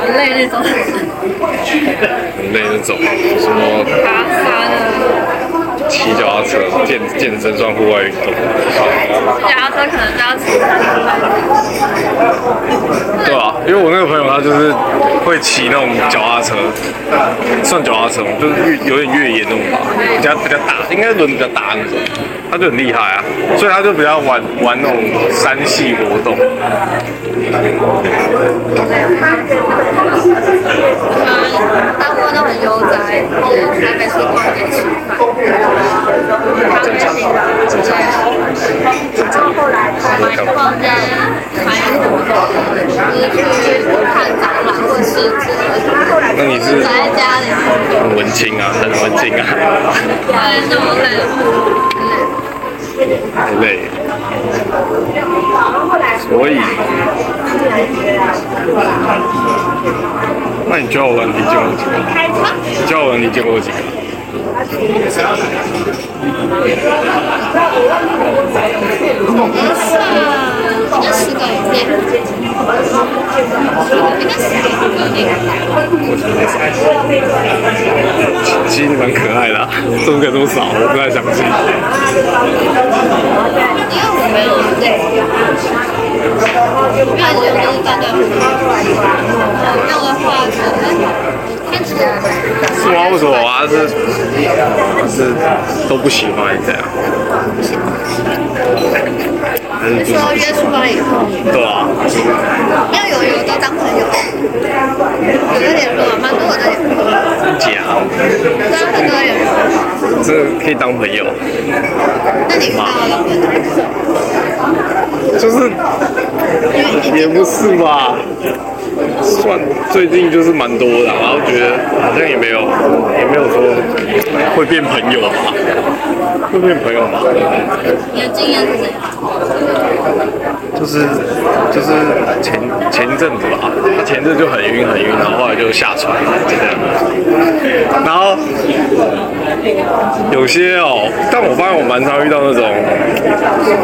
很累那种，很累那种，什么？爬山啊，骑脚踏车、健健身算户外运动，脚踏车可能就要骑。对啊、因为我那个朋友他就是会骑那种脚踏车，算脚踏车吗？就是越有点越野那种吧，比较比较大，应该轮比较大那种，他就很厉害啊，所以他就比较玩玩那种山系活动。大部分都很悠哉，台北逛街吃饭，咖啡厅，对，然后后来买逛街，还有什么，就是去看展览或者是之类的。那你是宅在家里，很文青啊，很文青啊，对，那么累，太累。所以，那你交友软体见过几个？你交友软体见过几个？十个里面，应该十个里面。其实蛮可爱的、啊，怎么可以这么少？我不太相信。因为我没有累，因为有的是大家我用的话，看起来是吗？为什么啊？是是都不喜欢这样？还是就是说约出来以后，对啊？要有有都当朋友，有的联络，蛮多的联络，假，对啊，很多联可以当朋友，那你看到了朋友？就是也不是吧？算最近就是蛮多的，然后觉得好像也没有也没有说会变朋友吧？会变朋友吧？你的经验是怎样？就是就是前前一阵子吧，他前阵就很晕很晕，然后后来就下船，就这样。然后有些哦，但我发现我蛮常遇到那种什么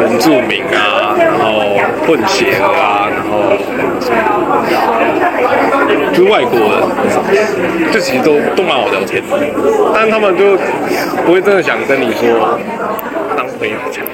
原住民啊，然后混血啊，然后就外国人，就其实都都蛮好聊天的，但他们就不会真的想跟你说当朋友这样。